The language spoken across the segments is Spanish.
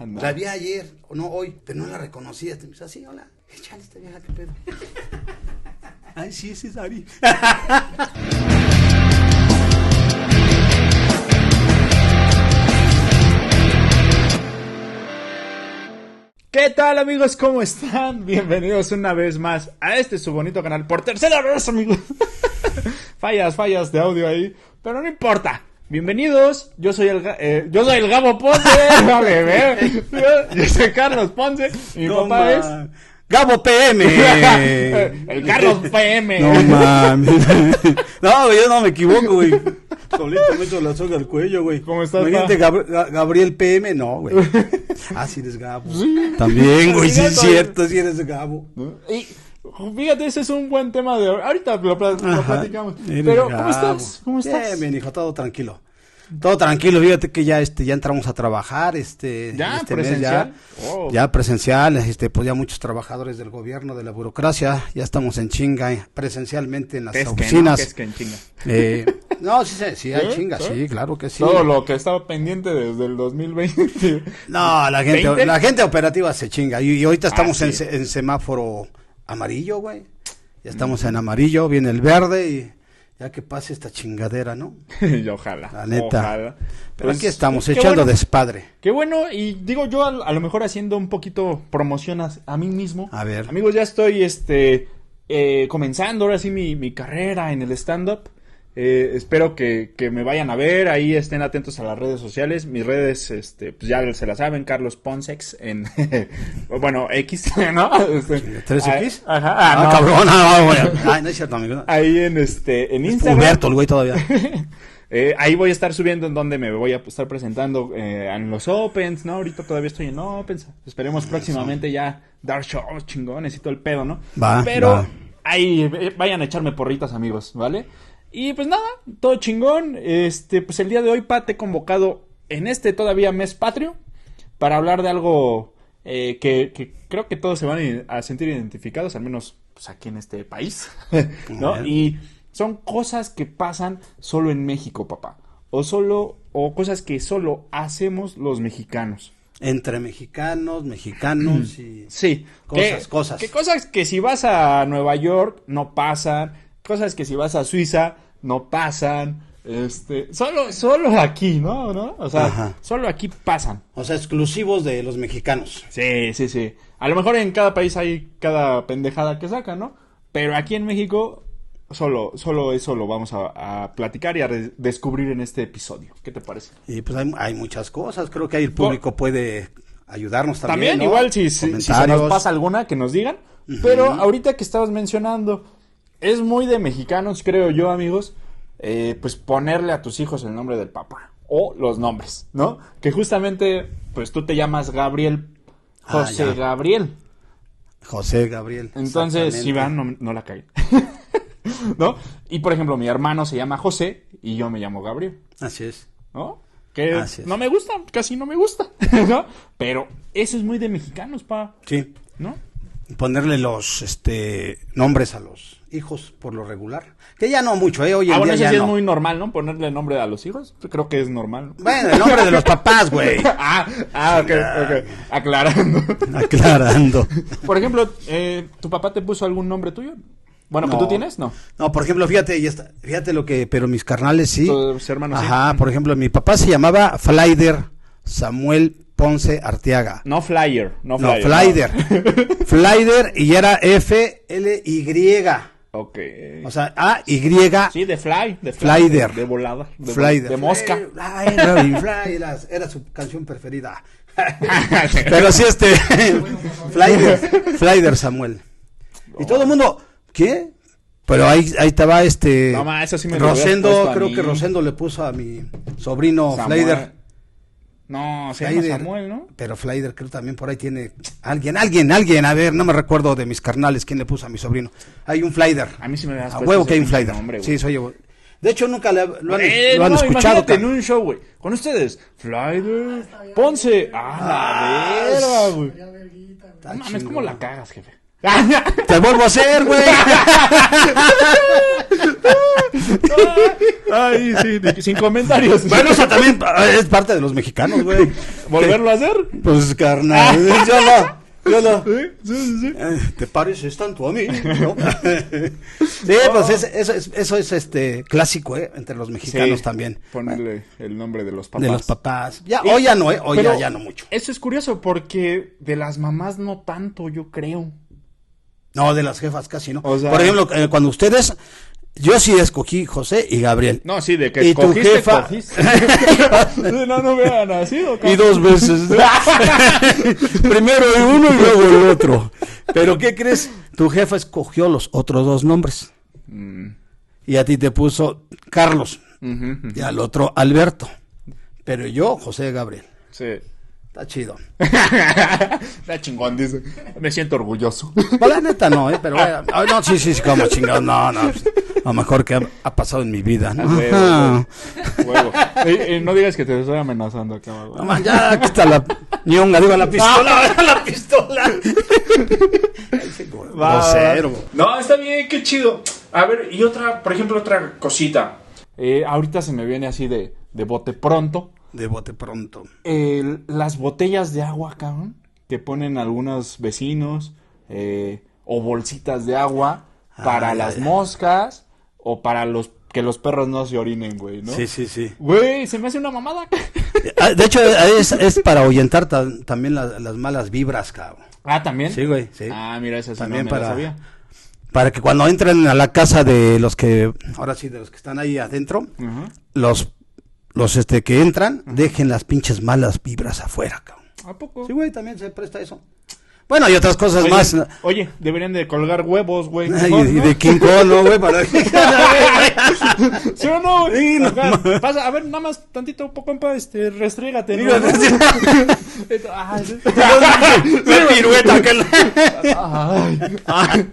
La vi ayer, o no hoy, pero no la reconocía. Me dice así, hola. Échale esta vieja, qué pedo. Ay, sí, ese es Ari. ¿Qué tal amigos? ¿Cómo están? Bienvenidos una vez más a este su bonito canal por tercera vez amigos. fallas, fallas de audio ahí, pero no importa. Bienvenidos, yo soy el, eh, yo soy el Gabo Ponce, yo, yo soy Carlos Ponce, mi No, papá es Gabo PM. el Carlos PM. No mames. No, yo no me equivoco, güey. Solito me echo la soga al cuello, güey. ¿Cómo estás, Imagínate? Gab- Gabriel PM, no, güey. Ah, sí eres Gabo. También, güey, sí es cierto, sí eres Gabo. Y fíjate, ese es un buen tema de ahorita lo, platicamos. Pero. ¿cómo estás? ¿Cómo estás? Bien, bien, hijo, todo tranquilo. Todo tranquilo, fíjate que ya este ya entramos a trabajar este ¿Ya? este mes ¿Presencial? ya, Oh. ya presencial, este pues ya muchos trabajadores del gobierno, de la burocracia, ya estamos en chinga eh, presencialmente en las Es que no, oficinas. es que en chinga. Eh, no, sí, sí, sí, hay chinga, ¿Sí? sí, claro que sí. Todo lo que estaba pendiente desde el 2020. No, la gente, la gente operativa se chinga. Y, y ahorita estamos Ah, en, sí. se- en semáforo amarillo, güey. Ya estamos en amarillo, viene el verde y ya que pase esta chingadera, ¿no? y ojalá. La neta. Ojalá. Pero Pues, aquí estamos qué echando bueno, despadre. Qué bueno, y digo yo a, a lo mejor haciendo un poquito promoción a, a mí mismo. A ver. Amigos, ya estoy este eh, comenzando ahora sí mi, mi carrera en el stand-up. Eh, espero que, que me vayan a ver, ahí estén atentos a las redes sociales. Mis redes, este, pues ya se la saben, Carlos Ponsex en, bueno, X, ¿no? Este, ¿3X? ah, Ajá, Ah, ah, no. cabrón, no. Ay, no es cierto, amigo. Ahí en este, en Es Instagram. puberto el güey todavía. Eh, ahí voy a estar subiendo en donde me voy a estar presentando eh, en los Opens, ¿no? Ahorita todavía estoy en Opens. Esperemos próximamente ya dar shows chingones y todo el pedo, ¿no? Va, Pero va. ahí eh, vayan a echarme porritas, amigos, ¿vale? Y pues nada, todo chingón. Este, pues el día de hoy, Pa, te he convocado en este todavía mes patrio para hablar de algo eh, que, que creo que todos se van a sentir identificados, al menos pues, aquí en este país, ¿no? Y son cosas que pasan solo en México, papá. O solo, o cosas que solo hacemos los mexicanos. Entre mexicanos, mexicanos y... Sí. Cosas, que, cosas. Que cosas que si vas a Nueva York no pasan. Cosas que si vas a Suiza no pasan. Este, solo, solo aquí, ¿no? ¿No? O sea, Ajá. solo aquí pasan. O sea, exclusivos de los mexicanos. Sí, sí, sí. A lo mejor en cada país hay cada pendejada que sacan, ¿no? Pero aquí en México solo, solo eso lo vamos a, a platicar y a descubrir en este episodio. ¿Qué te parece? Y pues hay, hay muchas cosas. Creo que ahí el público puede ayudarnos también. También, ¿no? igual si, si- si se nos pasa alguna que nos digan. Pero ahorita que estabas mencionando, es muy de mexicanos, creo yo, amigos, eh, pues ponerle a tus hijos el nombre del papá. O los nombres, ¿no? Que justamente, pues tú te llamas Gabriel Ah, José. Gabriel. José Gabriel. Entonces, si van, no, no la caen. ¿No? Y por ejemplo, mi hermano se llama José y yo me llamo Gabriel. Así es. ¿No? Que Así es. no me gusta, casi no me gusta, ¿no? Pero eso es muy de mexicanos, pa, Sí. ¿no? Ponerle los este nombres a los hijos por lo regular. Que ya no mucho, ¿eh? Hoy en Ah, bueno, día eso ya no. es muy normal, ¿no? Ponerle nombre a los hijos. Creo que es normal. Bueno, el nombre de los papás, güey. ah, ah, ok, ok. Aclarando. Aclarando. Por ejemplo, eh, ¿tu papá te puso algún nombre tuyo? Bueno, que No. tú tienes, no. No, por ejemplo, fíjate, y esta- fíjate lo que, pero mis carnales sí. Tus hermanos sí. Ajá, por ejemplo, mi papá se llamaba Flyder Samuel Ponce Arteaga. No flyer, no No, flyer. Flyder. Flyder y era F L Y. Ok. O sea, A Y Sí, de fly, de fly, Flyder. De, de volada, de, Flyder. de mosca. Fly, fly, fly, era, era su canción preferida. Pero sí, este. Flyder. Flyder Samuel. Y todo el mundo. ¿Qué? Pero ahí, ahí estaba este. No, ma, eso sí me Rosendo, creo mí. que Rosendo le puso a mi sobrino Samuel. Flyder. No, se llama Flyder. Samuel, ¿no? Pero Flyder creo también por ahí tiene alguien, alguien, alguien, a ver, no me recuerdo de mis carnales quién le puso a mi sobrino. Hay un Flyder. A mí sí me das A huevo que hay un Flyder. Nombre, sí, soy yo. De hecho nunca le- lo han, Eh, lo han no, escuchado. en un show, güey. Con ustedes, Flyder, Ponce. Ah, la verga, güey. No mames. ¿cómo la cagas, jefe? Te vuelvo a hacer, güey. Ay, sí, sin comentarios. Bueno, eso también eh, es parte de los mexicanos, güey. ¿Volverlo a hacer? Pues, carnal, yo no. Yo no. Sí, sí, sí, sí. Eh, ¿Te pareces tanto a mí? ¿No? sí, pues es- eso, es, eso es este clásico, ¿eh? Entre los mexicanos Sí, también. Ponerle el nombre de los papás. De los papás. Ya, hoy ya no, ¿eh? Hoy ya, ya no mucho. Eso es curioso porque de las mamás no tanto, yo creo. No, de las jefas casi no. O sea- Por ejemplo, eh, cuando ustedes. Yo sí escogí José y Gabriel. No, sí, de que ¿Y tu cogiste, jefa? cogiste. no, no hubiera nacido. Y dos veces. Primero el uno y luego el otro. Pero ¿qué crees? Tu jefa escogió los otros dos nombres. Mm, Y a ti te puso Carlos. Y al otro Alberto. Pero yo, José Gabriel. Sí. Está chido. Está chingón, dice. Me siento orgulloso. Pues la neta no, ¿eh? Pero bueno. Ay, no, sí, sí, sí, como chingado. No, no. pues, Lo mejor que ha, ha pasado en mi vida, ¿no? A huevo, Ajá. Huevo. Eh, eh, no digas que te estoy amenazando acá, No, man, ya, aquí está la ñonga, digo, la pistola, la pistola. Grosero. No, está bien, qué chido. A ver, y otra, por ejemplo, otra cosita. Eh, ahorita se me viene así de, de bote pronto. De bote pronto. El- las botellas de agua, cabrón, que ponen algunos vecinos, eh, o bolsitas de agua para Ah, las ya. moscas, o para los que los perros no se orinen, güey, ¿no? Sí, sí, sí. Güey, se me hace una mamada. Ah, De hecho, es, es para ahuyentar ta- también la- las malas vibras, cabrón. Ah, ¿también? Sí, güey, sí. Ah, mira, esa sí También no me la para- sabía. Para que cuando entren a la casa de los que, ahora sí, de los que están ahí adentro, los, los este que entran, dejen las pinches malas vibras afuera, cabrón. ¿A poco? Sí, güey, también se presta eso. Bueno, hay otras cosas Oye, más. oye, deberían de colgar huevos, güey. Y ¿no? de King Kong, ¿no, güey? Para ¿Sí o no? Sí, no. Pasa, a ver, nada más tantito, poco compa, este, restrégate. ¿no? Sí. Ay, sí. La pirueta que Ay, ay.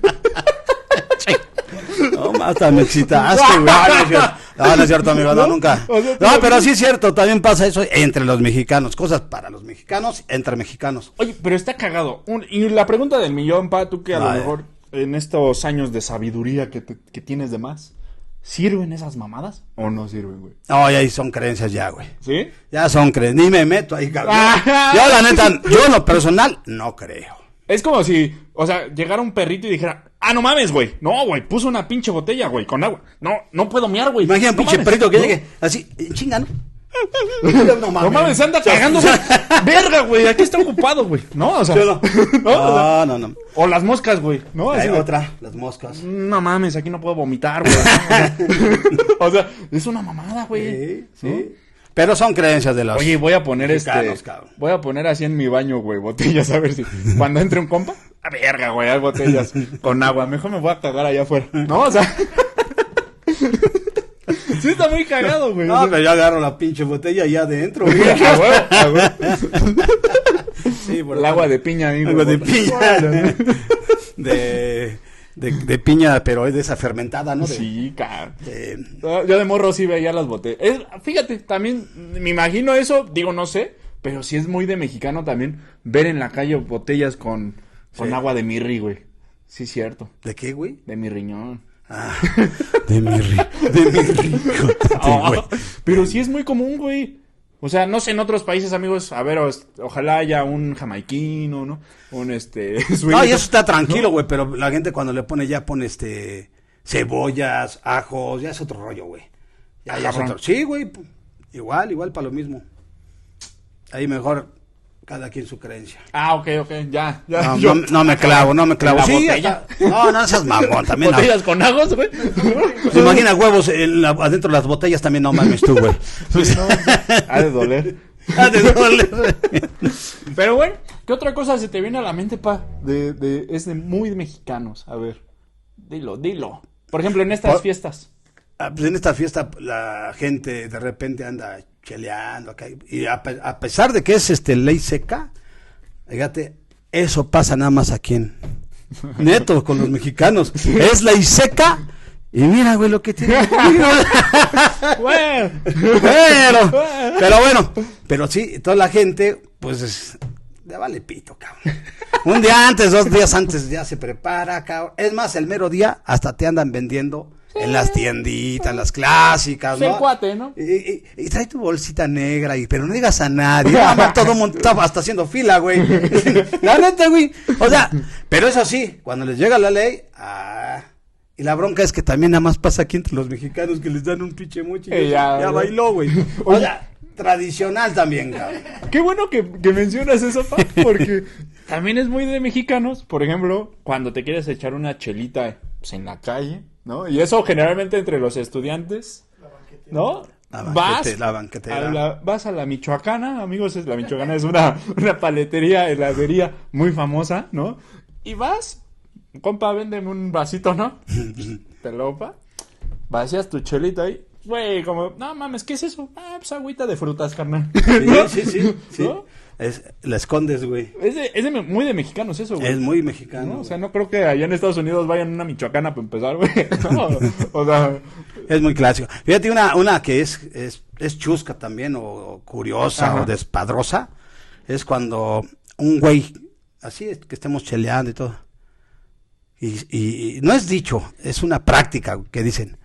No, más, me excitaste, güey. No, no es cierto, amigo, no, nunca. No, pero sí es cierto, también pasa eso entre los mexicanos. Cosas para los mexicanos, entre mexicanos. Oye, pero está cagado. Un- y la pregunta del millón, pa, tú que a lo mejor en estos años de sabiduría que, te- que tienes de más, ¿sirven esas mamadas o no sirven, güey? No, ya ahí son creencias ya, güey. ¿Sí? Ya son creencias. Ni me meto ahí, cabrón. Ah. Yo, la neta, yo en lo personal, no creo. Es como si, o sea, llegara un perrito y dijera, ah, no mames, güey. No, güey, puso una pinche botella, güey, con agua. No, no puedo miar, güey. Imagina un No pinche mames. perrito que ¿No? llegue así, eh, chinga, ¿no? No No mames, anda cagando, güey. Verga, güey, aquí está ocupado, güey. No, o sea. ¿Sí o no? ¿no? O, No, o las moscas, güey. No, Hay otra, las moscas. No mames, aquí no puedo vomitar, güey. O sea, es una mamada, güey. Sí, sí. Pero son creencias de los. Oye, voy a poner este. cabrón. Voy a poner así en mi baño, güey, botellas, a ver si. Cuando entre un compa. Verga, güey, hay botellas con agua. Mejor me voy a cagar allá afuera. No, o sea. sí, está muy cagado, güey. No, pero yo agarro la pinche botella ahí adentro, güey. Sí, por El agua de piña ahí, Agua de piña. De, de, de piña, pero es de esa fermentada, ¿no? De- Sí, de- No, Yo de morro sí veía las botellas. Es- fíjate, también me imagino eso, digo, no sé, pero sí es muy de mexicano también ver en la calle botellas con, con Sí. agua de mirri, güey. Sí, cierto, ¿De qué, güey? de mi riñón. Ah, de mi ri, de mi. Ah, pero sí es muy común, güey. O sea, no sé en otros países, amigos, a ver, ojalá haya un jamaiquino, ¿no? Un este... No, y eso está tranquilo, güey, pero la gente cuando le pone ya pone este cebollas, ajos, ya es otro rollo, güey. Ya, ya es otro. Sí, güey, igual, igual para lo mismo. Ahí mejor cada quien su creencia. Ah, ok, ok, ya, ya. No, yo- no, no me clavo, no me clavo. ¿En la Sí, botella? no, no seas mamón, también. no. Botellas con agos, güey. ¿Se imagina huevos en la- adentro de las botellas también? No mames tú, güey. Sí, no, ha de doler. Ah, de doler. Pero bueno, ¿qué otra cosa se te viene a la mente, pa? De, de, es de muy mexicanos. A ver, dilo, dilo. Por ejemplo, en estas Por- fiestas. Ah, pues en esta fiesta la gente de repente anda cheleando acá. Y a, pe- a pesar de que es este ley seca, fíjate, eso pasa nada más aquí en neto con los mexicanos. Es ley seca. Y mira, güey, lo que tiene. Bueno, pero, pero bueno, pero sí, toda la gente, pues, es- le vale pito, cabrón. Un día antes, dos días antes ya se prepara, cabrón. Es más, el mero día hasta te andan vendiendo en las tienditas, las clásicas, ¿no? cuate, ¿no? Y, y- y trae tu bolsita negra, y, pero no digas a nadie. Mamá, todo el mundo estaba hasta haciendo fila, güey. La neta, güey. O sea, pero eso sí, cuando les llega la ley, ah, y la bronca es que también nada más pasa aquí entre los mexicanos que les dan un pinche mochi. Eh, ya, ya, güey. bailó, güey. O sea, tradicional también, cabrón. Qué bueno que, que mencionas eso, pa, porque también es muy de mexicanos. Por ejemplo, cuando te quieres echar una chelita pues, en la calle, ¿no? Y eso generalmente entre los estudiantes, ¿no? La vas, la banquetera. a la, vas a la Michoacana, amigos, es- la Michoacana es una, una paletería, heladería muy famosa, ¿no? Y vas, compa, véndeme un vasito, ¿no? Te lopa, vacías tu chelita ahí. Güey, como, no mames, ¿qué es eso? Ah, pues agüita de frutas, carnal. ¿No? Sí, sí, sí. sí. ¿No? Es, la escondes, güey. Es, de, es de muy de mexicanos eso, güey. Es muy mexicano. ¿no? O sea, no creo que allá en Estados Unidos vayan una michoacana para empezar, güey. No, o sea, Es muy clásico. Fíjate, una, una que es, es, es chusca también, o, o curiosa, Ajá. o despadrosa, es cuando un güey, así es, que estemos cheleando y todo. Y, y- y no es dicho, es una práctica que dicen.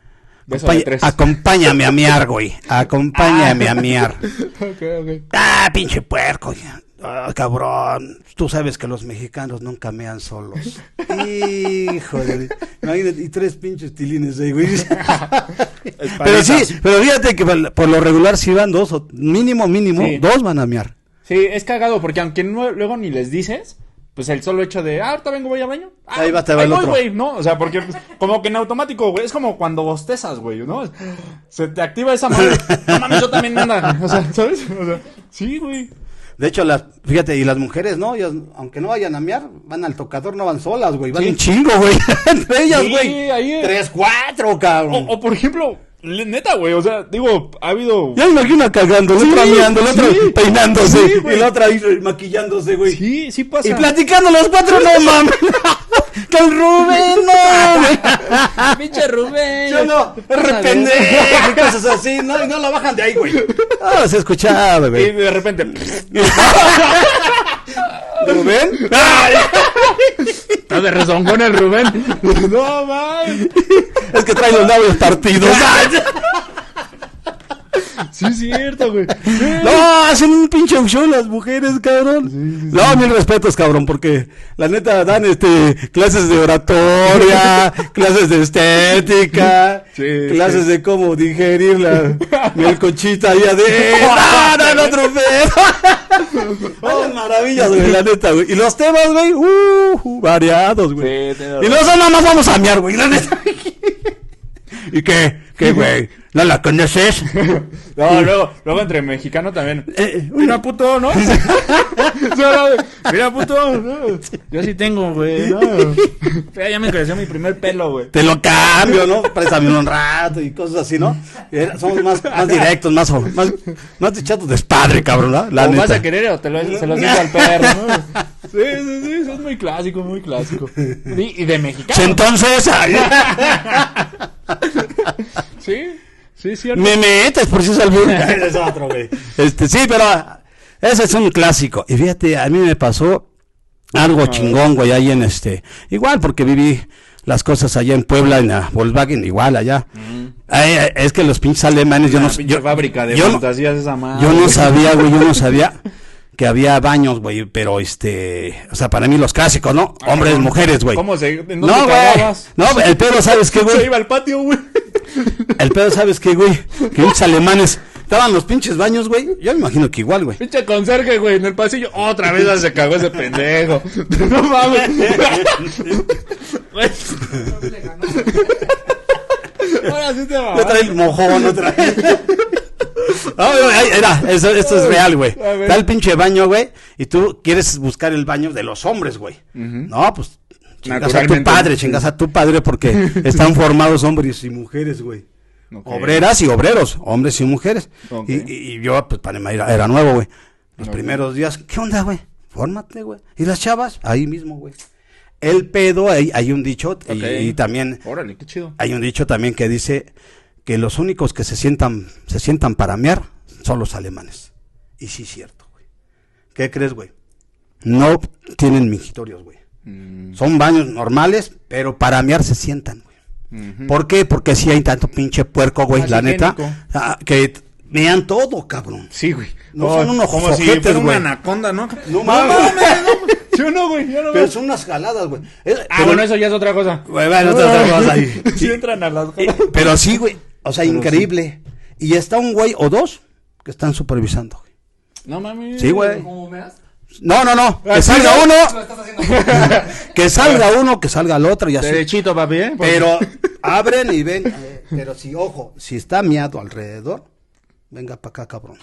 Acompáñame a miar, güey. Acompáñame a miar. ok, ok. Ah, pinche puerco. Ah, cabrón, tú sabes que los mexicanos nunca mean solos. Híjole. Imagínate, y tres pinches tilines ahí, güey. pero sí, pero fíjate que por por lo regular si van dos, o mínimo, mínimo, Sí. dos van a mear. Sí, es cagado, porque aunque no- luego ni les dices, pues el solo hecho de, ah, ahorita vengo, voy al baño. Ah, Ahí va, te va el voy, otro. güey, ¿no? O sea, porque pues, como que en automático, güey, es como cuando bostezas, güey, ¿no? Se te activa esa madre. No mames, yo también anda. O sea, ¿sabes? O sea, sí, güey. De hecho, las, fíjate, y las mujeres, ¿no? Ellas, aunque no vayan a mear, van al tocador, no van solas, güey. Van Sí. un chingo, güey. Entre ellas, Sí, güey. ahí es. Tres, cuatro, cabrón. O, o, por ejemplo, neta, güey, o sea, digo, ha habido... Ya me imagino cagando, la Sí, otra meando, la otra sí. peinándose, Sí, y la otra ahí maquillándose, güey. Sí, sí pasa. Y platicando los cuatro, no mames. que el Rubén, no. Pinche Rubén. Yo no, Pásale. pendejo, y cosas así, no, y no la bajan de ahí, güey. Ah, se escuchaba, Y güey. de repente... ¿Rubén? Está de rezongón el Rubén. No, man. Es que trae los labios partidos. Sí, es cierto, güey. No, hacen un pinche show las mujeres, cabrón. No, mil respetos, cabrón, porque la neta dan este clases de oratoria, clases de estética, Sí, clases de cómo digerir la melcochita allá de ¡Ah, no, no, otro pedo! Hacen maravillas, güey, la neta, güey. Y los temas, güey, uh, uh, variados, güey. Y no son nada más vamos a mear, güey, la neta. ¿Y qué? ¿Qué, güey? ¿No la conoces? No, luego, luego entre mexicano también. Eh, Mira, puto, ¿no? Mira, puto. ¿no? Yo sí tengo, güey. ¿no? Ya, me creció mi primer pelo, güey. te lo cambio, ¿no? Préstame un rato y cosas así, ¿no? Era- somos más, más directos, más, más, más echados de padre, cabrón, ¿no? La o vas a querer o te lo, se lo digo al perro, ¿no? Sí, sí, sí, eso es muy clásico, muy clásico. Y, y de mexicano. Entonces, Sí, sí, cierto. me metes por si es albur. Ese es otro, güey. Este, sí, pero ah, ese es un clásico. Y fíjate, a mí me pasó algo chingón, güey, ahí en este. Igual, porque viví las cosas allá en Puebla, en la Volkswagen, igual allá. Ay, ay, es que los pinches alemanes, yo no pinche Yo, fábrica de yo fantasías esa madre. Yo no sabía, güey, yo no sabía que había baños, güey, pero este, o sea, para mí los clásicos, ¿no? Hombres, mujeres, güey. ¿Cómo se- No, güey. No, el pedo, ¿sabes qué, Se güey? iba al patio, güey. El pedo, ¿sabes qué, güey? Que muchos alemanes estaban los pinches baños, güey. Yo me imagino que igual, güey. Pinche conserje, güey, en el pasillo. Otra vez se cagó ese pendejo. No mames. Ahora sí te va. No trae el mojón, no trae. No, era, eso, esto es real, güey. Está el pinche baño, güey, y tú quieres buscar el baño de los hombres, güey. No, pues chingas a tu padre, chingas a tu padre porque están formados hombres y mujeres, güey. Obreras y obreros, hombres y mujeres. Y, yo, pues, para mí era, era nuevo, güey. Los primeros días, ¿qué onda, güey? Fórmate, güey. ¿Y las chavas? Ahí mismo, güey. El pedo, hay, hay un dicho, y- también Órale, qué chido. hay un dicho también que dice que los únicos que se sientan, se sientan para mear son los alemanes. Y sí, cierto, güey. ¿Qué crees, güey? no tienen mingitorios, güey. Mm, Son baños normales, pero para mear se sientan, güey. ¿Por qué? Porque si hay tanto pinche puerco, güey, la neta, ah, que mean todo, cabrón. Sí, güey. No Oh, son unos como si ojetes, fuera una güey. anaconda, ¿no? No mames, ¿Sí o no, güey? Yo no Pero son unas jaladas, güey. Es- Ah, pero- bueno, eso ya es otra cosa. Güey, bueno, otra- otra cosa ahí. Sí entran a las Eh, Pero sí, güey. O sea, Pero increíble. Y está un güey o dos que están supervisando, güey. No mames. Sí, güey. ¿Cómo meas? No, no, no. Que ¿sí, salga no? uno, que salga uno, que salga el otro y así. Derechito, papi, ¿eh? Pero abren y ven. eh, pero si, ojo, si está miado alrededor, venga para acá, cabrón.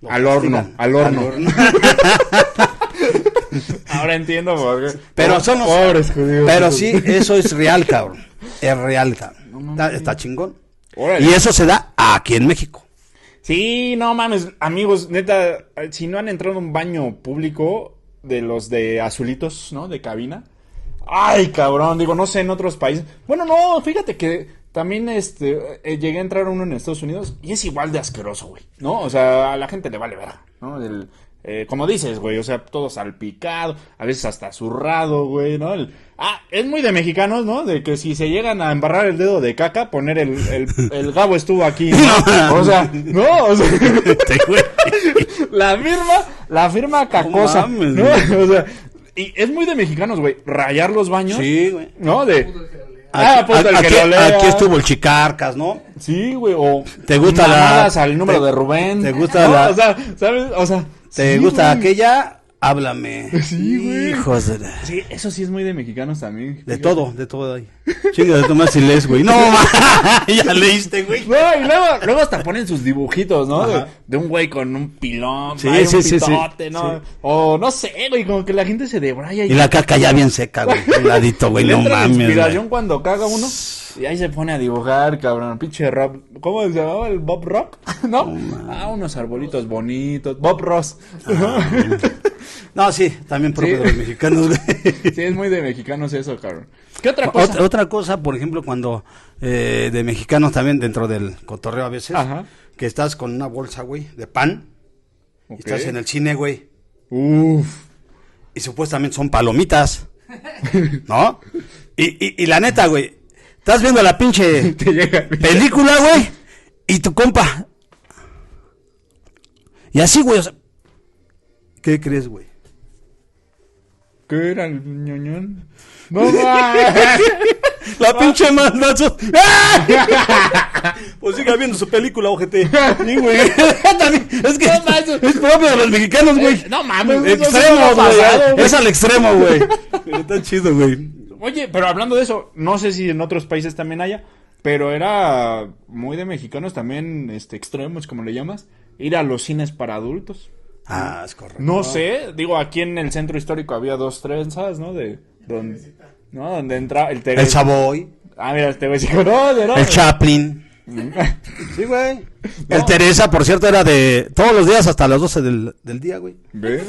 Lo Al horno, al horno. Ahora entiendo por qué. Pero son los- Pobres judíos. Pero sí, eso es real, cabrón. Es real, cabrón. Está, está chingón. Órale. Y eso se da aquí en México. Sí, no mames, amigos, neta, si no han entrado a un baño público de los de azulitos, ¿no? De cabina. Ay, cabrón, digo, no sé en otros países. Bueno, no, fíjate que también este eh, llegué a entrar uno en Estados Unidos y es igual de asqueroso, güey. ¿No? O sea, a la gente le vale verga, ¿no? El, eh, como dices, güey, o sea, todo salpicado, a veces hasta zurrado, güey, ¿no? El- ah, es muy de mexicanos, ¿no? De que si se llegan a embarrar el dedo de caca, poner el, el, el gabo estuvo aquí, ¿no? O sea, no, o sea, la firma, la firma cacosa, mames, ¿no? güey. O sea, y es muy de mexicanos, güey, rayar los baños, Sí, güey. ¿no? De, ah, Aquí, pues el aquí- que lo lea. aquí estuvo el Chicarcas, ¿no? Sí, güey, o ¿Te gusta la- al número te- de Rubén. te gusta No, la- O sea, ¿sabes? O sea, ¿Te sí, gusta güey. aquella? Háblame. Sí, güey. Hijos de la- Sí, eso sí es muy de mexicanos también. De todo, de todo ahí. Chinga de tomar si lees, güey. No, ya leíste, güey. No, y luego, luego hasta ponen sus dibujitos, ¿no? De, un güey con un pilón, Sí, sí, un sí, sí. pitote, ¿no? Sí. O no sé, güey, como que la gente se debraya Y la caca ya bien seca, güey. Un ladito, güey. No mames. inspiración güey. cuando caga uno y ahí se pone a dibujar, cabrón. Pinche Rob. ¿Cómo se llamaba el Bob Rock? ¿No? ah, unos arbolitos bonitos. Bob Ross. No, sí, también propio Sí. de los mexicanos, güey. sí, es muy de mexicanos eso, cabrón. ¿Qué otra cosa? Otra, otra cosa, por ejemplo, cuando eh, de mexicanos también dentro del cotorreo a veces, Ajá. que estás con una bolsa, güey, de pan, y estás en el cine, güey, Uf. y supuestamente son palomitas, ¿no? Y, y, y la neta, güey, estás viendo la pinche Te llega. película, güey, y tu compa. Y así, güey, o sea, ¿qué crees, güey? ¿Qué era el ñoñón? No. La pinche mandazo. pues siga viendo su película, ojete. Sí, güey. Es que No manches. es propio de los mexicanos, güey. Eh, no mames, Extremo, güey. pasado, güey. Es al extremo, güey. Está chido, güey. Oye, pero hablando de eso, no sé si en otros países también haya, pero era muy de mexicanos también, este, extremos, como le llamas, ir a los cines para adultos. Ah, es correcto. No sé, digo, aquí en el centro histórico había dos trenzas, ¿no? De, donde, ¿no? Donde entra el El Teresa. Savoy, Ah, mira, sí, no, no. el Chaplin. Sí, güey. El Teresa, por cierto, era de todos los días hasta las 12 del, del día, güey. Ve.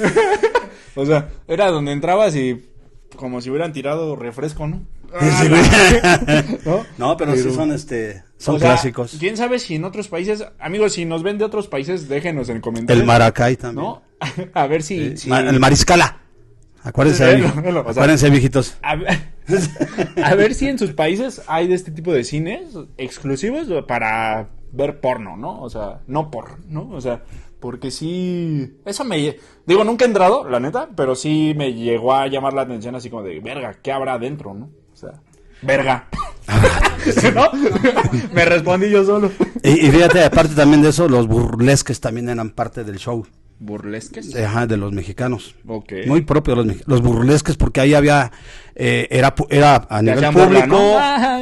o sea, era donde entrabas y como si hubieran tirado refresco, ¿no? ¿No? No, pero sí son, este, son O sea, clásicos. ¿Quién sabe si en otros países, amigos, si nos ven de otros países, déjenos en comentarios. El Maracay también. ¿No? A ver si... Sí, si- ma- El Mariscala. Acuérdense, Velo, velo, o sea- acuérdense, viejitos. A ver, a ver si en sus países hay de este tipo de cines exclusivos para ver porno, ¿no? O sea, no por, ¿no? O sea, porque sí... Eso me... Digo, nunca he entrado, la neta, pero sí me llegó a llamar la atención así como de, verga, ¿qué habrá adentro, no? Sea, verga. ¿No? me respondí yo solo. Y, y fíjate, aparte también de eso, los burlesques también eran parte del show. ¿Burlesques? Ajá, de los mexicanos. Ok. Muy propio de los, los burlesques, porque ahí había, eh, era, era a nivel público. ¿no? Ah,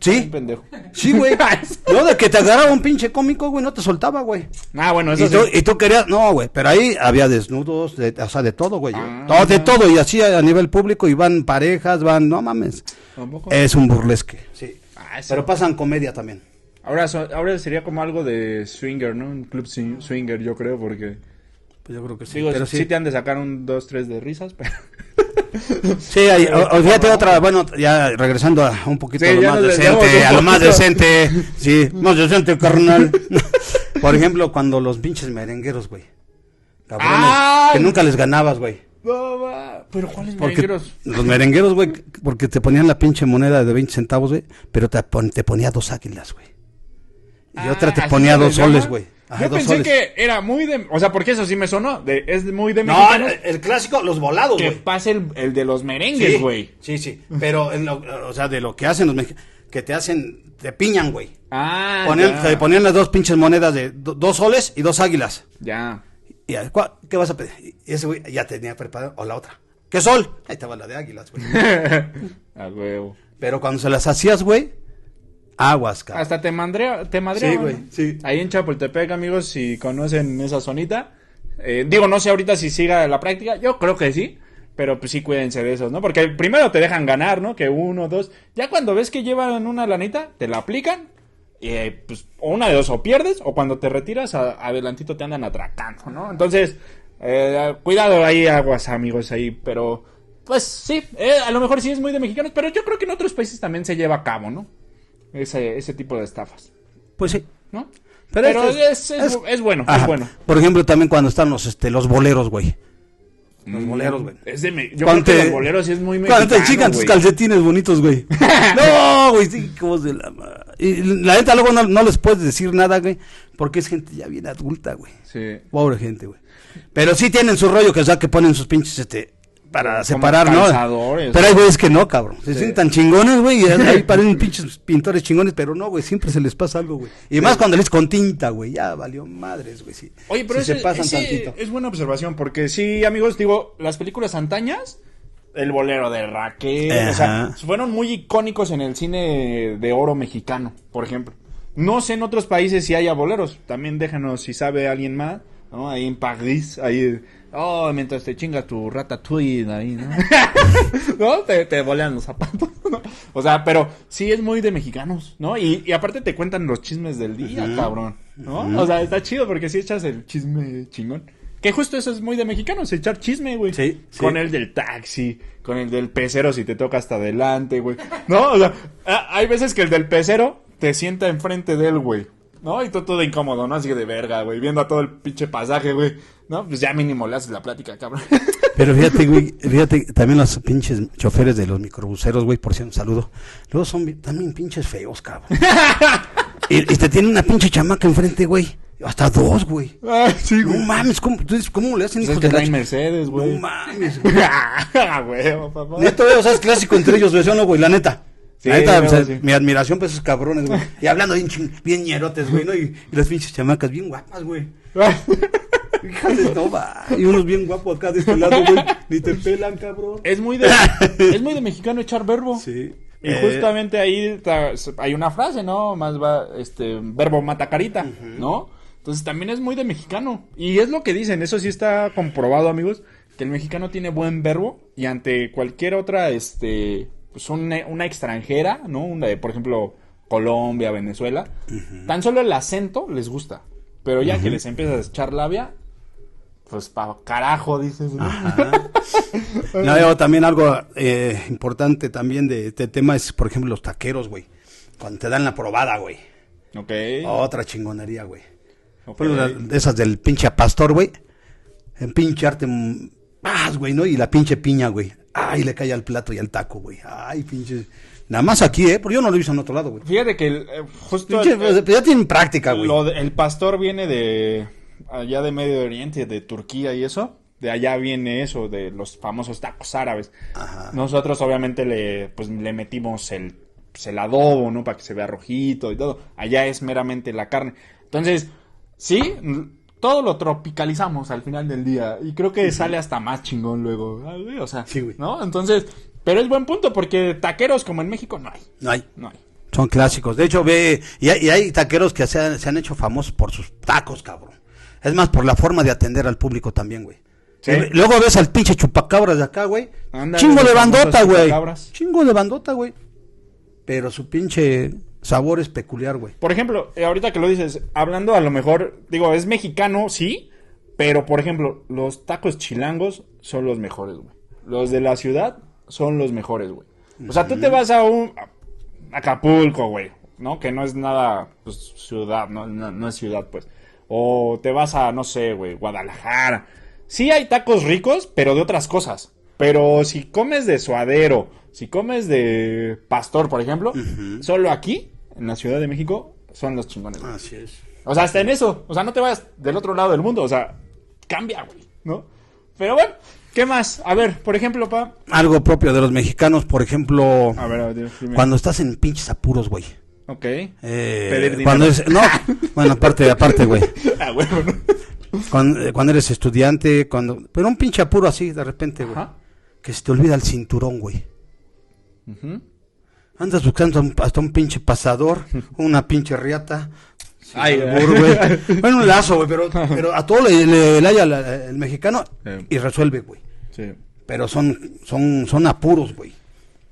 Sí. pendejo. Sí, güey. No, de que te agarraba un pinche cómico, güey, no te soltaba, güey. Ah, bueno, eso Y sí. tú, y tú querías, no, güey, pero ahí había desnudos, de, o sea, de todo, güey. Ah. Todo, de todo, y así a, a nivel público, y van parejas, van, no mames. ¿Tampoco? Es un burlesque. Sí. Ah. Pero pasan comedia también. Ahora, so- ahora sería como algo de swinger, ¿no? Un club swing- swinger, yo creo, porque... Pues yo creo que sí. Digo, pero sí. sí. te han de sacar un 2, 3 de risas, pero... Sí, hay- o- o fíjate otra, bueno, ya regresando a un poquito Sí, a lo más decente, a lo más decente, sí, más decente, carnal. Por ejemplo, cuando los pinches merengueros, güey. Cabrones, ¡Ay! que nunca les ganabas, güey. No, va. Pero ¿cuáles Porque merengueros? los merengueros, güey, porque te ponían la pinche moneda de 20 centavos, güey, pero te, pon- te ponía dos águilas, güey. Y otra te Ah, ¿así ponía dos soles, güey. Ajá, Yo pensé soles. que era muy de. O sea, porque eso sí me sonó. De, es muy de No, el, el clásico, los volados, que güey. pase el, el de los merengues, Sí, güey. Sí, sí. Pero, en lo- o sea, de lo que hacen los mexicanos, que te hacen, te piñan, güey. Ah, Ponían, ya. te ponían las dos pinches monedas de do- dos soles y dos águilas. Ya. Y, ¿cuál- ¿Qué vas a pedir? Y ese güey ya tenía preparado, o la otra. ¿Qué sol? Ahí estaba la de águilas, güey. A huevo. Pero cuando se las hacías, güey, aguas, cabrón. Hasta te mandré, te madreaban, Sí, güey, ¿no? sí. Ahí en Chapultepec, amigos, si conocen esa zonita. eh, digo, no sé ahorita si siga la práctica. Yo creo que sí. Pero pues sí, cuídense de esos, ¿no? Porque primero te dejan ganar, ¿no? Que uno, dos. Ya cuando ves que llevan una lanita, te la aplican. Eh, pues, o una de dos, o pierdes, o cuando te retiras, a- adelantito te andan atracando, ¿no? Entonces, eh, cuidado ahí, aguas, amigos, ahí. Pero, pues sí, eh, a lo mejor sí es muy de mexicanos, pero yo creo que en otros países también se lleva a cabo, ¿no? Ese, ese tipo de estafas, Pues sí. ¿no? Pero Pero, este es, es- es bueno, es bueno. Por ejemplo, también cuando están los, este, los boleros, güey. Los boleros, güey. Es de me- yo Cuando creo que los boleros sí es muy Cuando mexicano, te chican tus calcetines bonitos, güey. no, güey, sí, como de la Y la neta luego no, no les puedes decir nada, güey, porque es gente ya bien adulta, güey. Sí. Pobre gente, güey. Pero sí tienen su rollo, que o sea, que ponen sus pinches, este, para separar, ¿no? Pero hay güeyes que no, cabrón. Se Sí. sienten chingones, güey, y ahí parecen pinches pintores chingones, pero no, güey, siempre se les pasa algo, güey. Y más cuando les con tinta, güey, ya valió madres, güey, sí. Oye, pero Sí ese- se pasan ese tantito. es buena observación, porque sí, amigos, digo, las películas antañas, el bolero de Raquel, o sea, fueron muy icónicos en el cine de oro mexicano, por ejemplo. No sé en otros países si haya boleros, también déjanos si sabe alguien más, ¿no? Ahí en París, ahí, oh, mientras te chingas tu ratatouille ahí, ¿no? ¿No? Te, te bolean los zapatos, ¿no? O sea, pero sí es muy de mexicanos, ¿no? Y, y aparte te cuentan los chismes del día, cabrón, ¿no? O sea, está chido porque si echas el chisme chingón. Que justo eso es muy de mexicanos, echar chisme, güey. Sí, sí. Con el del taxi, con el del pecero si te toca hasta adelante, güey. No, o sea, a- hay veces que el del pecero te sienta enfrente de él, güey. ¿No? Y tú todo incómodo, ¿no? Así de verga, güey. Viendo a todo el pinche pasaje, güey. ¿No? Pues ya mínimo le haces la plática, cabrón. Pero fíjate, güey, fíjate, también los pinches choferes de los microbuseros, güey, por cierto, un saludo. Luego son bi- también pinches feos, cabrón. y, y te tienen una pinche chamaca enfrente, güey. Hasta dos, güey. Ay, sí, No mames, ¿cómo, entonces, ¿cómo le hacen Pues es hijos que de traen Mercedes, güey. No mames, güey. Ah, güey, papá. Neto, güey, o sea, es clásico entre ellos, güey, ¿sí o no, güey? La neta. Sí, la neta, no, o sea, sí. mi admiración para esos cabrones, güey. Y hablando bien, bien ñerotes, güey, ¿no? Y, y las pinches chamacas bien guapas, güey. Hijas de toba. Y unos bien guapos acá de este lado, güey. Ni te pelan, cabrón. Es muy de es muy de mexicano echar verbo. Sí. Y Eh, justamente ahí ta- hay una frase, ¿no? Más va este verbo mata carita, ¿no? Entonces también es muy de mexicano. Y es lo que dicen, eso sí está comprobado, amigos, que el mexicano tiene buen verbo y ante cualquier otra este pues una, una extranjera, ¿no? Una de, por ejemplo, Colombia, Venezuela, tan solo el acento les gusta. Pero ya que les empiezas a echar labia, pues pa carajo dices, ¿no? No, yo también algo eh, importante también de este tema es, por ejemplo, los taqueros, güey. Cuando te dan la probada, güey. Ok. Otra chingonería, güey. ok. Por ejemplo, la- de esas del pinche pastor, güey. En pinche arte mm, más, güey, ¿no? Y la pinche piña, güey. Ay, le cae al plato y al taco, güey. Ay, pinche. Nada más aquí, ¿eh? Porque yo no lo he visto en otro lado, güey. Fíjate que el, eh, justo Pinche, el- pues, ya tienen práctica, güey. lo de- el pastor viene de allá de Medio Oriente, de Turquía y eso. De allá viene eso, de los famosos tacos árabes. Ajá. Nosotros obviamente le, pues, le metimos el, pues, el adobo, ¿no? Para que se vea rojito y todo. Allá es meramente la carne. Entonces, sí, todo lo tropicalizamos al final del día. Y creo que sale hasta más chingón luego. O sea, Sí, güey. ¿no? Entonces, pero es buen punto porque taqueros como en México no hay. No hay. No hay. Son clásicos. De hecho, ve, y hay, y hay taqueros que se han, se han hecho famosos por sus tacos, cabrón. Es más, por la forma de atender al público también, güey. Sí. Y Luego ves al pinche chupacabras de acá, güey. Chingo de bandota, güey. Chingo de bandota, güey. Pero su pinche sabor es peculiar, güey. Por ejemplo, eh, ahorita que lo dices, hablando a lo mejor, digo, es mexicano, sí, pero por ejemplo, los tacos chilangos son los mejores, güey. Los de la ciudad son los mejores, güey. O sea, tú te vas a un a Acapulco, güey, ¿no? Que no es nada, pues, ciudad, no, no, no es ciudad, pues. O te vas a, no sé, güey, Guadalajara. sí hay tacos ricos, pero de otras cosas. Pero si comes de suadero, si comes de pastor, por ejemplo, solo aquí, en la Ciudad de México, son los chingones. güey. Así es. O sea, hasta en eso. O sea, no te vayas del otro lado del mundo. O sea, cambia, güey, ¿no? Pero bueno, ¿qué más? A ver, por ejemplo, pa. Algo propio de los mexicanos, por ejemplo, A ver, a ver, cuando estás en pinches apuros, güey. Ok. Eh, Pedir dinero. cuando es, no, bueno, aparte, aparte, güey. Ah, bueno, ¿no? Cuando, eh, cuando eres estudiante, cuando, pero un pinche apuro así, de repente, güey. Que se te olvida el cinturón, güey. Ujú. Andas buscando hasta un pinche pasador, una pinche riata. Ay, güey. Bueno, un lazo, güey, pero, pero a todo le, le, le haya la- el mexicano Sí. y resuelve, güey. Sí. Pero son, son, son apuros, güey.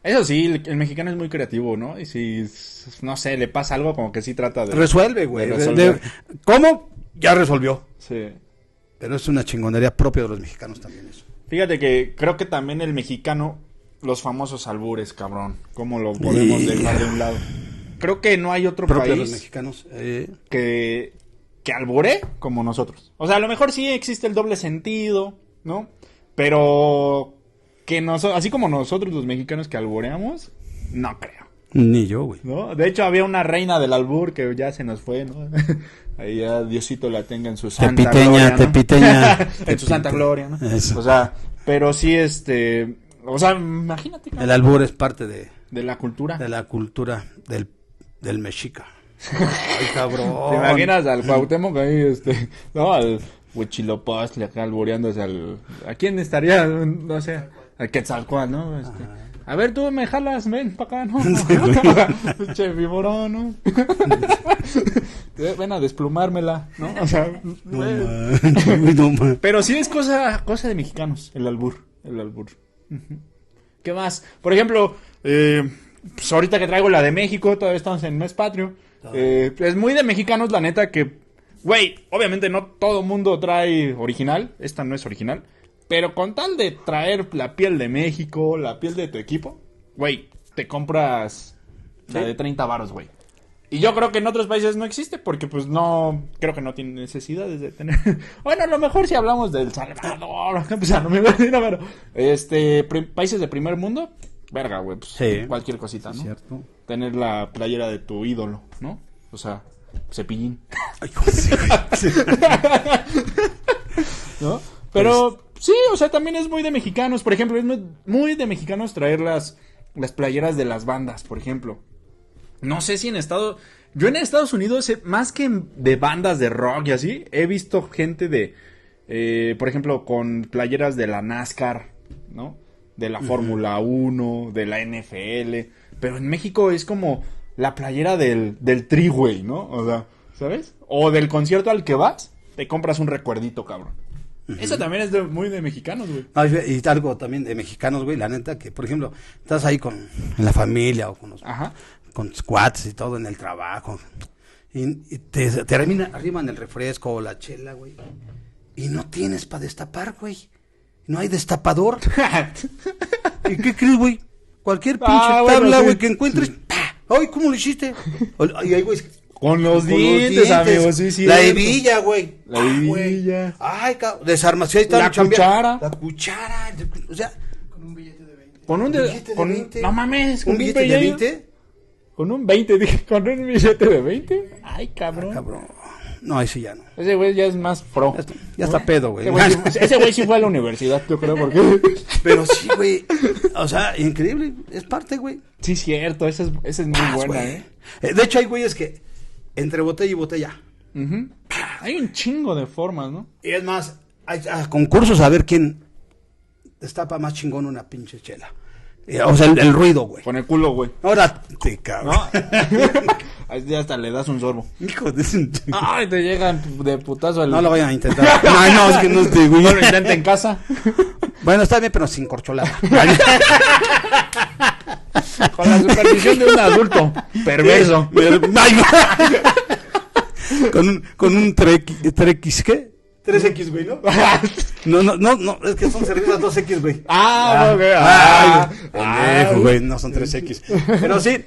Eso sí, el, el mexicano es muy creativo, ¿no? Y si, no sé, le pasa algo, como que sí trata de... Resuelve, güey. de De- ¿Cómo? Ya resolvió. Sí. Pero es una chingonería propia de los mexicanos también eso. Fíjate que creo que también el mexicano, los famosos albures, cabrón, ¿cómo lo podemos Y- dejar de un lado? Creo que no hay otro Propio de los país mexicanos. eh, que, que albure como nosotros. O sea, a lo mejor sí existe el doble sentido, ¿no? Pero que nosotros, así como nosotros los mexicanos que alboreamos, no creo. ni yo, güey. ¿no? De hecho, había una reina del albur que ya se nos fue, ¿no? Ahí ya Diosito la tenga en su santa Tepiteña, gloria, ¿no? tepiteña. en su santa gloria, ¿no? Eso. O sea, pero sí, este... O sea, imagínate, cabrón, El albur es parte de, de la cultura. de la cultura del, del mexica. Ay, cabrón. ¿Te imaginas al Cuauhtémoc ahí, este... No, al Huichilopochtli acá albureándose al... ¿A quién estaría? No sé, al Quetzalcóatl, ¿no? Este... A ver, tú me jalas, ven para acá, ¿no? che, viborón, ¿no? ven a desplumármela, ¿no? O sea, No güey, no manches. pero sí es cosa, cosa de mexicanos, el albur, el albur. ¿Qué más? Por ejemplo, eh, pues ahorita que traigo la de México, todavía estamos en mes patrio. eh, es muy de mexicanos, la neta, que, güey, obviamente no todo mundo trae original, esta no es original, pero con tal de traer la piel de México, la piel de tu equipo, güey, te compras la Sí. de 30 varos, güey. Y yo creo que en otros países no existe porque pues no, creo que no tienen necesidades de tener... bueno, a lo mejor si hablamos del Salvador, sea, no me imagino, pero... Este, países de primer mundo, verga, güey, pues Sí. cualquier cosita, ¿no? Cierto. Tener la playera de tu ídolo, ¿no? O sea, cepillín, Ay. ¿no? Pero sí, o sea, también es muy de mexicanos, por ejemplo, es muy, muy de mexicanos traer las, las playeras de las bandas, por ejemplo. No sé si en Estados... Yo en Estados Unidos, eh, más que de bandas de rock y así, he visto gente de... eh, por ejemplo, con playeras de la NASCAR, ¿no? De la Fórmula 1, de la NFL. Pero en México es como la playera del, del tri, güey, ¿no? O sea, ¿sabes? O del concierto al que vas, te compras un recuerdito, cabrón. Eso también es de- muy de mexicanos, güey. No, y algo también de mexicanos, güey, la neta, que por ejemplo, estás ahí con en la familia o con los Ajá. con y todo en el trabajo. Y, y te, te termina arriba en el refresco o la chela, güey. Y no tienes para destapar, güey. No hay destapador. ¿Y qué crees, güey? Cualquier pinche Ah, bueno, tabla, sí. güey, que encuentres. ¡pah! Ay, ¿cómo lo hiciste? Y hay, güey. Con los con dientes, amigos, sí, sí. La hebilla, güey. La Ah, hebilla. Ay, cabrón. Desarmación. ahí está La cuchara. La cuchara. O sea, Con un ¿Un de... billete de con- 20? No mames, con ¿un billete de billete- 20? Con un 20, dije, con un billete de 20. Ay, cabrón. Cabrón. No, ese ya no. Ese güey ya es más pro. Ya está, ya está pedo, güey. Ese güey sí- fue a la universidad, yo creo, porque... Pero sí, güey. O sea, increíble. Es parte, güey. Sí, cierto, esa es, esa es muy Paz, buena, güey. ¿eh? Eh, De hecho, hay güeyes que entre botella y botella. Hay un chingo de formas, ¿no? Y es más, hay concursos a ver quién destapa más chingón una pinche chela. Eh, O sea, el, el ruido, güey. Con el culo, güey. Ahora te cabrón. ¿No? Ahí ya hasta le das un sorbo. Hijo de Ay, te llegan de putazo al... No lo vayan a intentar. No, no, es que no esté, güey. No lo intenta en casa. Bueno, está bien, pero sin corcholada. Con la supervisión de un adulto perverso. Güey. con un, con un 3X, ¿qué? 3X, güey, ¿no? No, no, no, no, es que son cervezas 2X, güey. Ah, ok. Ah, Ah, pendejo, güey, no son 3X. Pero sí,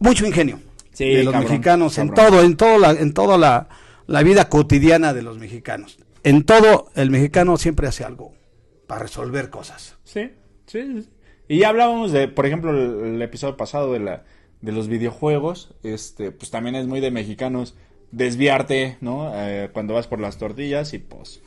mucho ingenio. Sí, de los cabrón, mexicanos, en todo, en todo la, en toda la, la vida cotidiana de los mexicanos. en todo el mexicano siempre hace algo para resolver cosas. Sí, sí, sí. Y ya hablábamos de, por ejemplo, el, el episodio pasado de la de los videojuegos, este, pues también es muy de mexicanos desviarte, ¿no? Eh, cuando vas por las tortillas y pues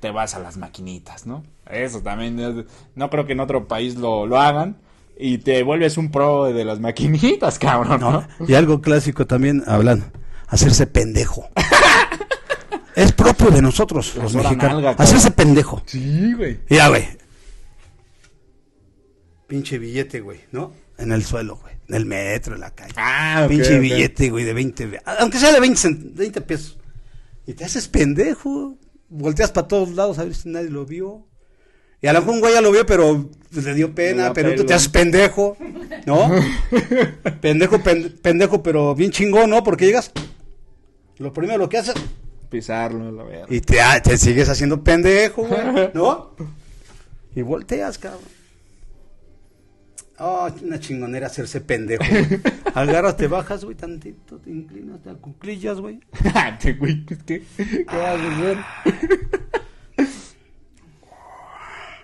te vas a las maquinitas, ¿no? Eso también, es- no creo que en otro país lo, lo hagan y te vuelves un pro de las maquinitas, cabrón, ¿no? Y algo clásico también, hablando, hacerse pendejo. Es propio de nosotros, los mexicanos. nalga, hacerse pendejo. Sí, güey. Mira, güey. Pinche billete, güey, ¿no? En el suelo, güey. En el metro, en la calle. Ah, ok, Pinche billete, güey, de 20, ve- aunque sea de 20, cent- 20 pesos. Y te haces pendejo. Volteas para todos lados a ver si nadie lo vio. Y a lo mejor un güey ya lo vio, pero le dio pena, pero tú te haces pendejo, ¿no? pendejo, pen- pendejo, pero bien chingón, ¿no? Porque llegas, lo primero que haces, Pisarlo, la verdad. y te, te sigues haciendo pendejo, güey, ¿no? Y volteas, cabrón. Oh, una chingonera hacerse pendejo. güey. Agarras, te bajas, güey, tantito, te inclinas, te acuclillas, güey. Te, güey, ¿qué, ¿qué vas a hacer?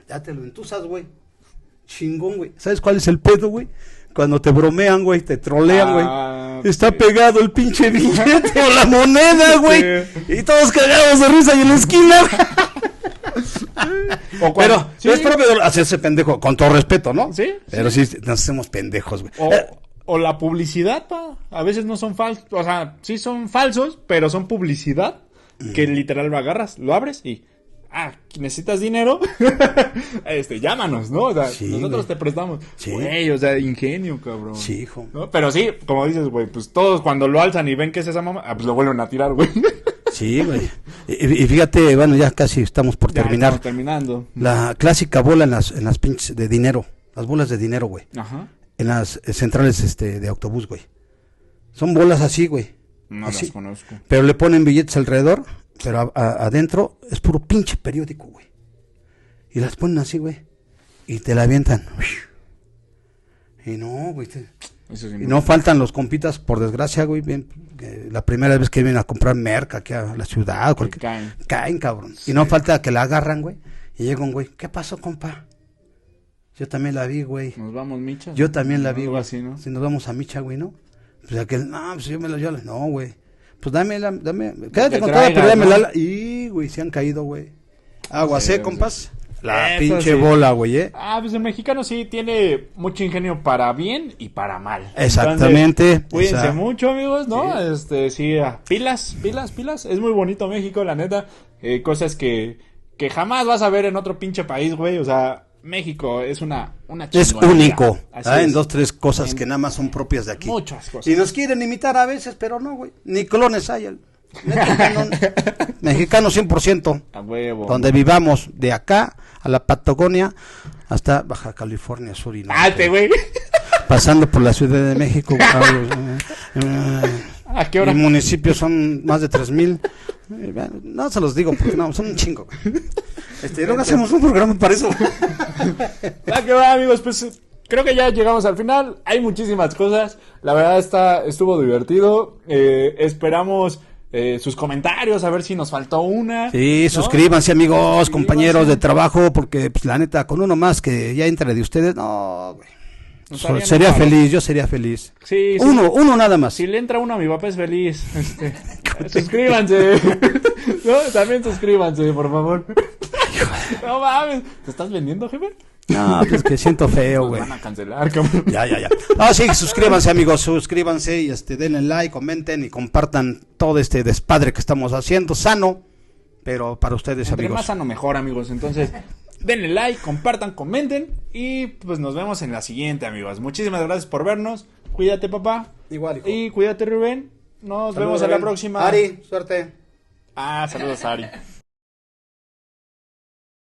Ya te lo entusas, güey. Chingón, güey. ¿Sabes cuál es el pedo, güey? Cuando te bromean, güey, te trolean, güey. Está pegado el pinche billete o la moneda, güey. Y todos cagados de risa y en la esquina. O Pero sí. es propio hacerse pendejo, con todo respeto, ¿no? Sí, Pero sí, nos hacemos pendejos, güey. O, Eh, o la publicidad, pa. A veces no son falsos. O sea, sí son falsos, pero son publicidad. Que literal lo agarras, lo abres y. Ah, necesitas dinero. este, llámanos, ¿no? O sea, Sí, nosotros güey. te prestamos. Sí. Güey, o sea, ingenio, cabrón. Sí, hijo. ¿No? Pero sí, como dices, güey, pues todos cuando lo alzan y ven que es esa mamá, ah, pues lo vuelven a tirar, güey. Sí, güey. Y, y fíjate, bueno, ya casi estamos por Ya terminar. estamos terminando. La clásica bola en las, en las pinches de dinero. Las bolas de dinero, güey. Ajá. En las eh, centrales este, de autobús, güey. Son bolas así, güey. No Así. las conozco. Pero le ponen billetes alrededor, pero a- a- adentro es puro pinche periódico, güey. Y las ponen así, güey. Y te la avientan. Y no, güey. te- Eso sí Y no faltan los compitas, por desgracia, güey. bien, la primera vez que vienen a comprar merca aquí a la ciudad, cualquier- caen. caen, cabrón. Y no falta que la agarran, güey. Y llega un güey, ¿qué pasó, compa? Yo también la vi, güey. Nos vamos, Micha. Yo también la vi, Algo güey. así, ¿no? Si nos vamos a Micha, güey, ¿no? Pues aquel, no, pues yo me la, yo no, güey. Pues dame la, dame, quédate con toda, pero dame ¿no? la, y, güey, se han caído, güey. Aguas, Sí, ¿eh, sí. compas? La Eso pinche sí. bola, güey, ¿eh? Ah, pues el mexicano sí tiene mucho ingenio para bien y para mal. Exactamente. Entonces, cuídense Esa- mucho, amigos, ¿no? Este, sí, ah, pilas, pilas, pilas. Es muy bonito México, la neta. Eh, cosas que, que jamás vas a ver en otro pinche país, güey. O sea, México es una, una Es único. ¿ah? En es. dos, tres cosas En que nada más son propias de aquí. Muchas cosas. Y nos quieren imitar a veces, pero no, güey. Ni clones hay. el- Mexicano, mexicano 100%. A huevo. Donde vivamos, de acá a la Patagonia hasta Baja California Sur y Norte. Ah, te, güey. Pasando por la Ciudad de México. Eh, ¿A qué hora? y municipios son más de 3000. Eh, No se los digo porque no, son un chingo. Este, luego hacemos un programa para eso. Ah, que va, amigos, pues creo que ya llegamos al final. Hay muchísimas cosas. La verdad está, estuvo divertido. Eh, esperamos eh, sus comentarios, a ver si nos faltó una. Sí, ¿no? suscríbanse amigos, Suscríbanse. compañeros de trabajo, porque pues, la neta, con uno más que ya entre de ustedes, no, güey. So- sería feliz, yo sería feliz. Sí, sí. Uno, uno nada más. Si le entra uno a mi papá es feliz. Este, suscríbanse. no, también suscríbanse, por favor. no mames. ¿Te estás vendiendo, jefe? No, pues que siento feo, güey. van a cancelar, cabrón. Ya, ya, ya. Ah, sí, suscríbanse, amigos, suscríbanse y este, denle like, comenten y compartan todo este despadre que estamos haciendo, sano, pero para ustedes, Entre amigos. más sano mejor, amigos. Entonces, denle like, compartan, comenten y pues nos vemos en la siguiente, amigos. Muchísimas gracias por vernos. Cuídate, papá. Igual, hijo. Y cuídate, Rubén. Nos Saludos, vemos a la Rubén. próxima. Ari, suerte. Ah, saludos, Ari.